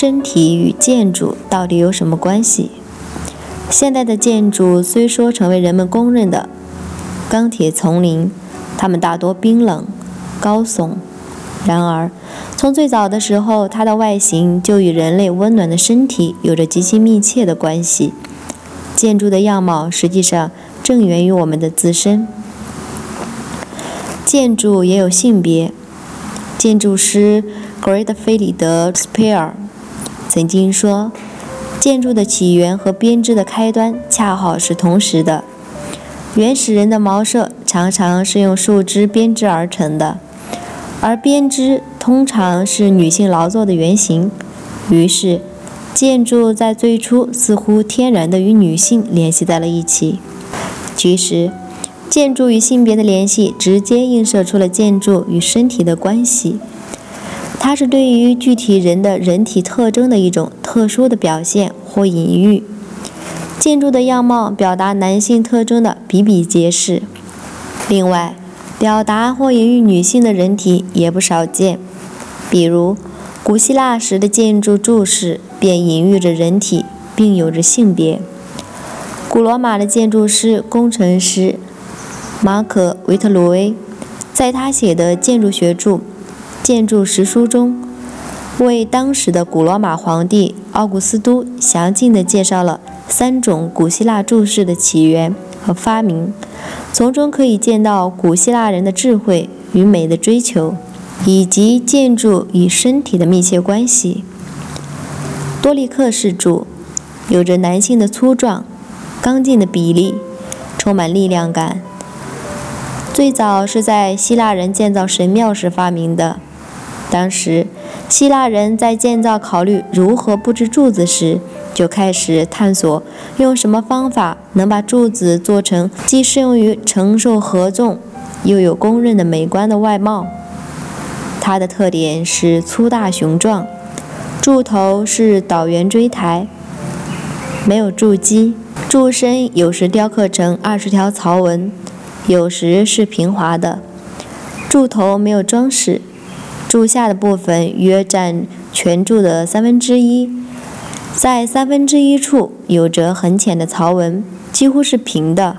身体与建筑到底有什么关系？现代的建筑虽说成为人们公认的钢铁丛林，它们大多冰冷、高耸。然而，从最早的时候，它的外形就与人类温暖的身体有着极其密切的关系。建筑的样貌实际上正源于我们的自身。建筑也有性别。建筑师 Great 菲里德 Spear。曾经说，建筑的起源和编织的开端恰好是同时的。原始人的茅舍常常是用树枝编织而成的，而编织通常是女性劳作的原型。于是，建筑在最初似乎天然地与女性联系在了一起。其实，建筑与性别的联系直接映射出了建筑与身体的关系。它是对于具体人的人体特征的一种特殊的表现或隐喻。建筑的样貌表达男性特征的比比皆是，另外，表达或隐喻女性的人体也不少见。比如，古希腊时的建筑柱式便隐喻着人体，并有着性别。古罗马的建筑师、工程师马可·维特鲁威，在他写的建筑学著。建筑实书中，为当时的古罗马皇帝奥古斯都详尽地介绍了三种古希腊柱式的起源和发明，从中可以见到古希腊人的智慧与美的追求，以及建筑与身体的密切关系。多利克式柱有着男性的粗壮、刚劲的比例，充满力量感。最早是在希腊人建造神庙时发明的。当时，希腊人在建造考虑如何布置柱子时，就开始探索用什么方法能把柱子做成既适用于承受荷重，又有公认的美观的外貌。它的特点是粗大雄壮，柱头是倒圆锥台，没有柱基，柱身有时雕刻成二十条槽纹，有时是平滑的，柱头没有装饰。柱下的部分约占全柱的三分之一，在三分之一处有着很浅的槽纹，几乎是平的，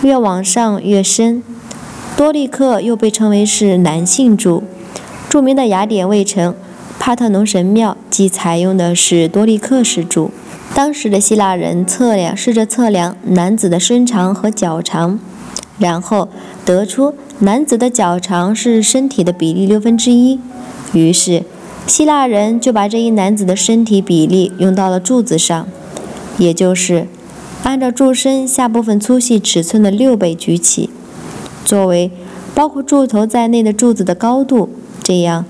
越往上越深。多利克又被称为是男性柱，著名的雅典卫城帕特农神庙即采用的是多利克式柱。当时的希腊人测量，试着测量男子的身长和脚长，然后得出。男子的脚长是身体的比例六分之一，于是希腊人就把这一男子的身体比例用到了柱子上，也就是按照柱身下部分粗细尺寸的六倍举起，作为包括柱头在内的柱子的高度。这样，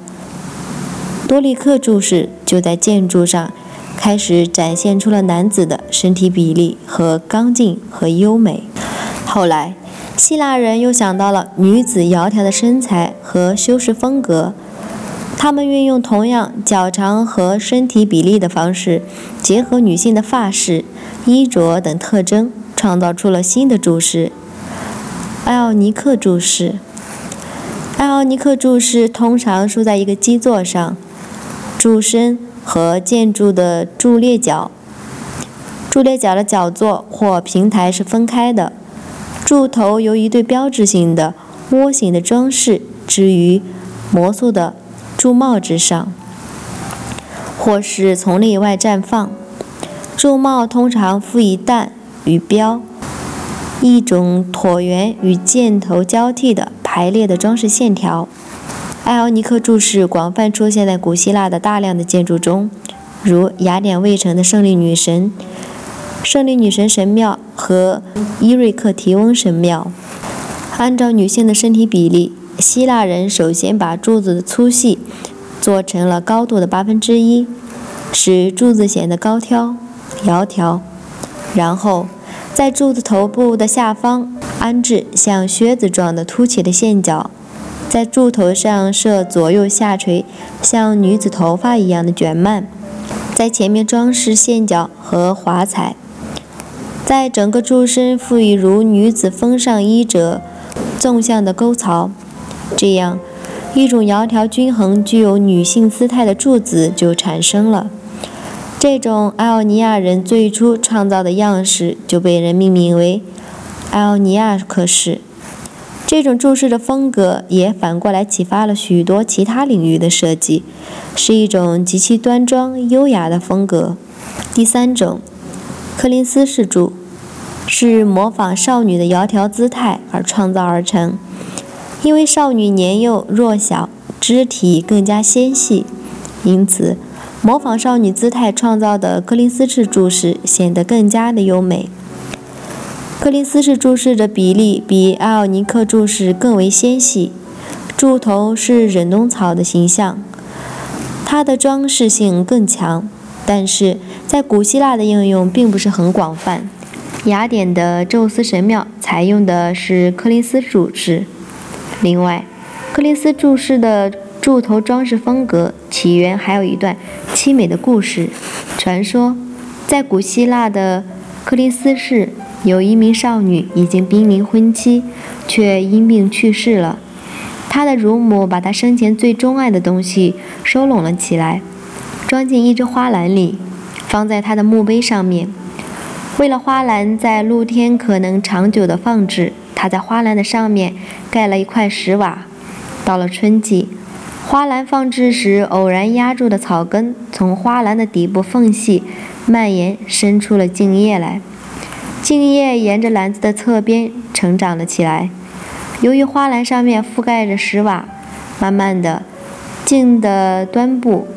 多利克柱式就在建筑上开始展现出了男子的身体比例和刚劲和优美。后来。希腊人又想到了女子窈窕的身材和修饰风格，他们运用同样脚长和身体比例的方式，结合女性的发饰、衣着等特征，创造出了新的柱式——艾奥尼克柱式。艾奥尼克柱式通常竖在一个基座上，柱身和建筑的柱列角、柱列角的角座或平台是分开的。柱头由一对标志性的窝形的装饰置于魔术的柱帽之上，或是从内外绽放。柱帽通常附以弹与标，一种椭圆与箭头交替的排列的装饰线条。艾奥尼克柱式广泛出现在古希腊的大量的建筑中，如雅典卫城的胜利女神。胜利女神神庙和伊瑞克提翁神庙，按照女性的身体比例，希腊人首先把柱子的粗细做成了高度的八分之一，使柱子显得高挑、窈窕。然后，在柱子头部的下方安置像靴子状的凸起的线角，在柱头上设左右下垂、像女子头发一样的卷幔，在前面装饰线角和华彩。在整个柱身赋予如女子风上衣褶纵向的沟槽，这样一种窈窕均衡、具有女性姿态的柱子就产生了。这种艾奥尼亚人最初创造的样式就被人命名为艾奥尼亚克式。这种柱式的风格也反过来启发了许多其他领域的设计，是一种极其端庄优雅的风格。第三种。柯林斯式柱是模仿少女的窈窕姿态而创造而成，因为少女年幼弱小，肢体更加纤细，因此模仿少女姿态创造的柯林斯式柱式显得更加的优美。柯林斯式柱式的比例比艾奥尼克柱式更为纤细，柱头是忍冬草的形象，它的装饰性更强。但是在古希腊的应用并不是很广泛。雅典的宙斯神庙采用的是柯林斯柱式。另外，柯林斯柱式的柱头装饰风格起源还有一段凄美的故事。传说，在古希腊的柯林斯市，有一名少女已经濒临婚期，却因病去世了。她的乳母把她生前最钟爱的东西收拢了起来。装进一只花篮里，放在他的墓碑上面。为了花篮在露天可能长久的放置，他在花篮的上面盖了一块石瓦。到了春季，花篮放置时偶然压住的草根从花篮的底部缝隙蔓延，伸出了茎叶来。茎叶沿着篮子的侧边成长了起来。由于花篮上面覆盖着石瓦，慢慢的，茎的端部。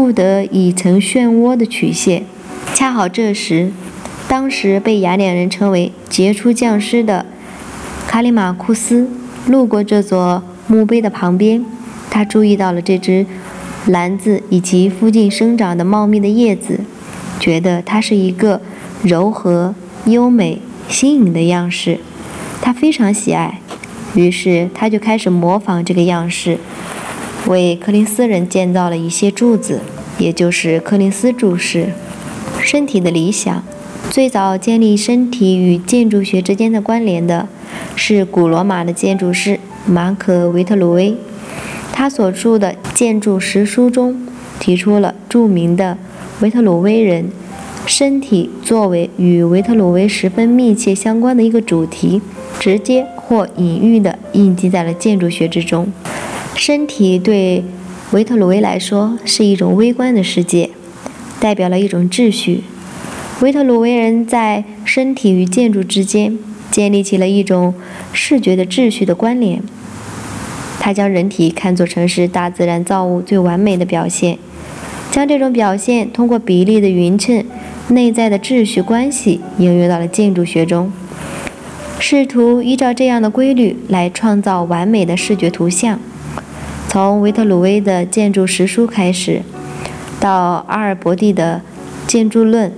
不得已成漩涡的曲线。恰好这时，当时被雅典人称为杰出匠师的卡里马库斯路过这座墓碑的旁边，他注意到了这只篮子以及附近生长的茂密的叶子，觉得它是一个柔和、优美、新颖的样式，他非常喜爱，于是他就开始模仿这个样式。为柯林斯人建造了一些柱子，也就是柯林斯柱式。身体的理想，最早建立身体与建筑学之间的关联的，是古罗马的建筑师马可·维特鲁威。他所著的《建筑实书》中提出了著名的维特鲁威人身体作为与维特鲁威十分密切相关的一个主题，直接或隐喻地印记在了建筑学之中。身体对维特鲁威来说是一种微观的世界，代表了一种秩序。维特鲁威人在身体与建筑之间建立起了一种视觉的秩序的关联。他将人体看作成是大自然造物最完美的表现，将这种表现通过比例的匀称、内在的秩序关系应用到了建筑学中，试图依照这样的规律来创造完美的视觉图像。从维特鲁威的建筑实书开始，到阿尔伯蒂的建筑论，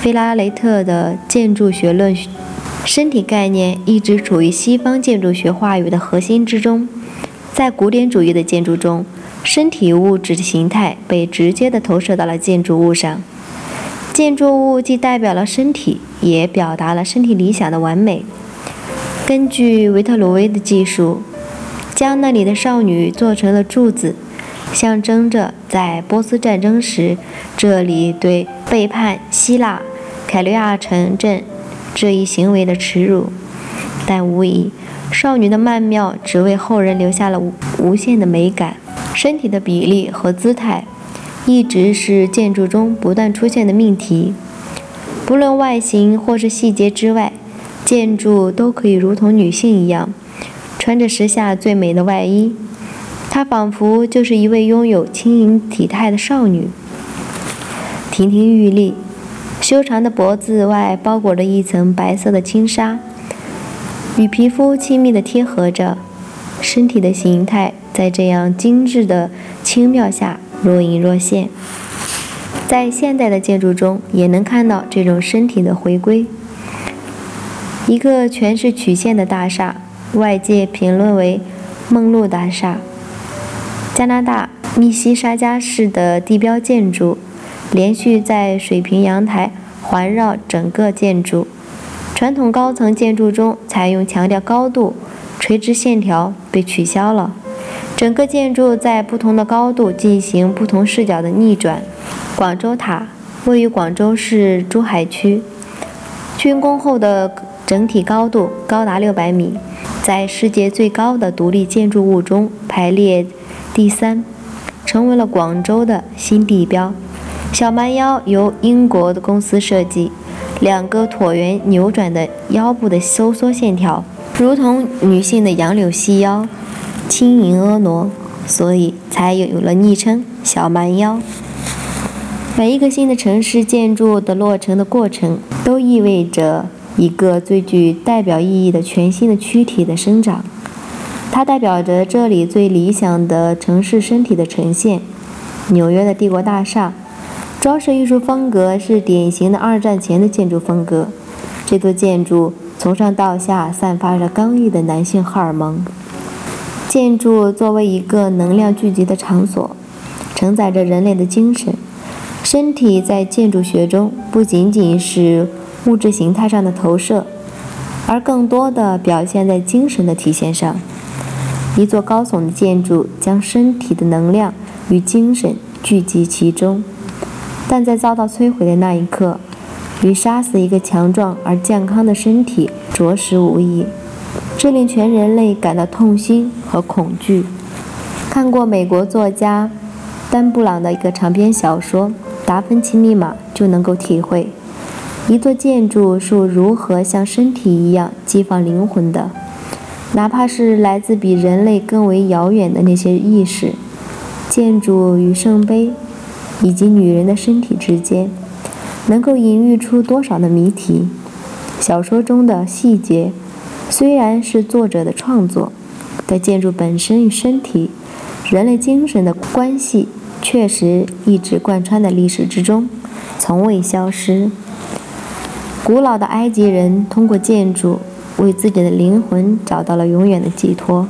菲拉雷特的建筑学论，身体概念一直处于西方建筑学话语的核心之中。在古典主义的建筑中，身体物质的形态被直接地投射到了建筑物上。建筑物既代表了身体，也表达了身体理想的完美。根据维特鲁威的技术。将那里的少女做成了柱子，象征着在波斯战争时，这里对背叛希腊凯利亚城镇这一行为的耻辱。但无疑，少女的曼妙只为后人留下了无无限的美感。身体的比例和姿态，一直是建筑中不断出现的命题。不论外形或是细节之外，建筑都可以如同女性一样。穿着时下最美的外衣，她仿佛就是一位拥有轻盈体态的少女。亭亭玉立，修长的脖子外包裹着一层白色的轻纱，与皮肤亲密的贴合着，身体的形态在这样精致的轻妙下若隐若现。在现代的建筑中，也能看到这种身体的回归。一个全是曲线的大厦，外界评论为“梦露大厦”。加拿大密西沙加市的地标建筑，连续在水平阳台环绕整个建筑。传统高层建筑中采用强调高度、垂直线条被取消了，整个建筑在不同的高度进行不同视角的逆转。广州塔位于广州市珠海区，竣工后的整体高度高达六百米，在世界最高的独立建筑物中排列。第三，成为了广州的新地标。小蛮腰由英国的公司设计，两个椭圆扭转的腰部的收缩线条，如同女性的杨柳细腰，轻盈婀娜，所以才有了昵称“小蛮腰”。每一个新的城市建筑的落成的过程，都意味着一个最具代表意义的全新的躯体的生长。它代表着这里最理想的城市身体的呈现。纽约的帝国大厦，装饰艺术风格是典型的二战前的建筑风格。这座建筑从上到下散发着刚毅的男性荷尔蒙。建筑作为一个能量聚集的场所，承载着人类的精神。身体在建筑学中不仅仅是物质形态上的投射，而更多的表现在精神的体现上。一座高耸的建筑将身体的能量与精神聚集其中，但在遭到摧毁的那一刻，与杀死一个强壮而健康的身体着实无异。这令全人类感到痛心和恐惧。看过美国作家丹布朗的一个长篇小说《达芬奇密码》，就能够体会一座建筑是如何像身体一样激发灵魂的。哪怕是来自比人类更为遥远的那些意识，建筑与圣杯，以及女人的身体之间，能够隐喻出多少的谜题？小说中的细节虽然是作者的创作，但建筑本身与身体、人类精神的关系，确实一直贯穿在历史之中，从未消失。古老的埃及人通过建筑。为自己的灵魂找到了永远的寄托。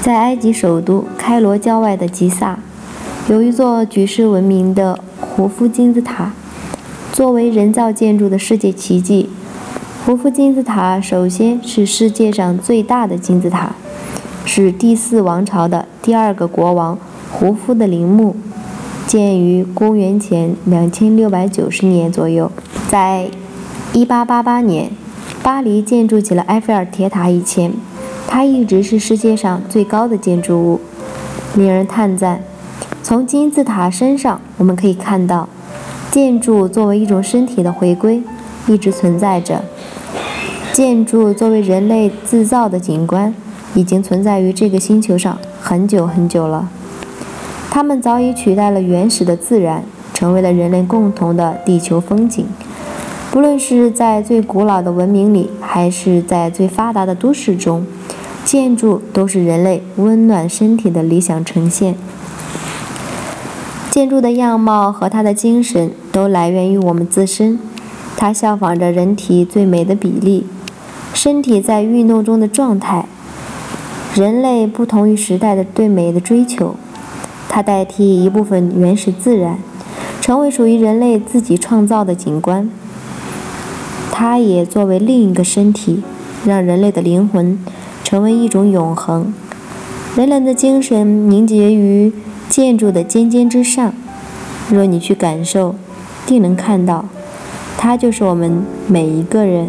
在埃及首都开罗郊外的吉萨，有一座举世闻名的胡夫金字塔。作为人造建筑的世界奇迹，胡夫金字塔首先是世界上最大的金字塔，是第四王朝的第二个国王胡夫的陵墓，建于公元前两千六百九十年左右。在一八八八年。巴黎建筑起了埃菲尔铁塔以前，它一直是世界上最高的建筑物，令人叹赞。从金字塔身上，我们可以看到，建筑作为一种身体的回归，一直存在着。建筑作为人类制造的景观，已经存在于这个星球上很久很久了。它们早已取代了原始的自然，成为了人类共同的地球风景。不论是在最古老的文明里，还是在最发达的都市中，建筑都是人类温暖身体的理想呈现。建筑的样貌和它的精神都来源于我们自身，它效仿着人体最美的比例，身体在运动中的状态。人类不同于时代的对美的追求，它代替一部分原始自然，成为属于人类自己创造的景观。它也作为另一个身体，让人类的灵魂成为一种永恒。人类的精神凝结于建筑的尖尖之上。若你去感受，定能看到，它就是我们每一个人。